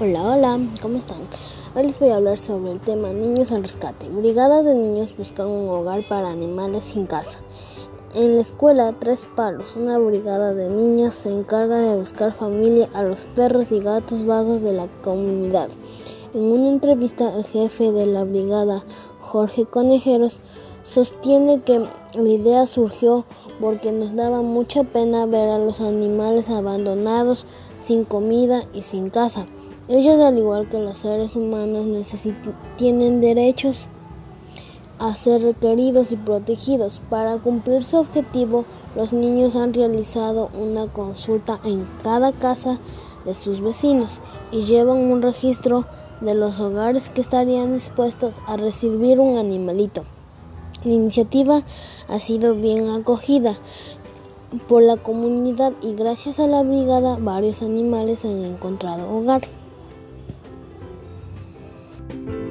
Hola, hola, ¿cómo están? Hoy les voy a hablar sobre el tema Niños al rescate. Brigada de niños buscan un hogar para animales sin casa. En la escuela Tres Palos, una brigada de niñas se encarga de buscar familia a los perros y gatos vagos de la comunidad. En una entrevista, el jefe de la brigada, Jorge Conejeros, sostiene que la idea surgió porque nos daba mucha pena ver a los animales abandonados, sin comida y sin casa. Ellos, al igual que los seres humanos, tienen derechos a ser requeridos y protegidos. Para cumplir su objetivo, los niños han realizado una consulta en cada casa de sus vecinos y llevan un registro de los hogares que estarían dispuestos a recibir un animalito. La iniciativa ha sido bien acogida por la comunidad y gracias a la brigada varios animales han encontrado hogar. Bye.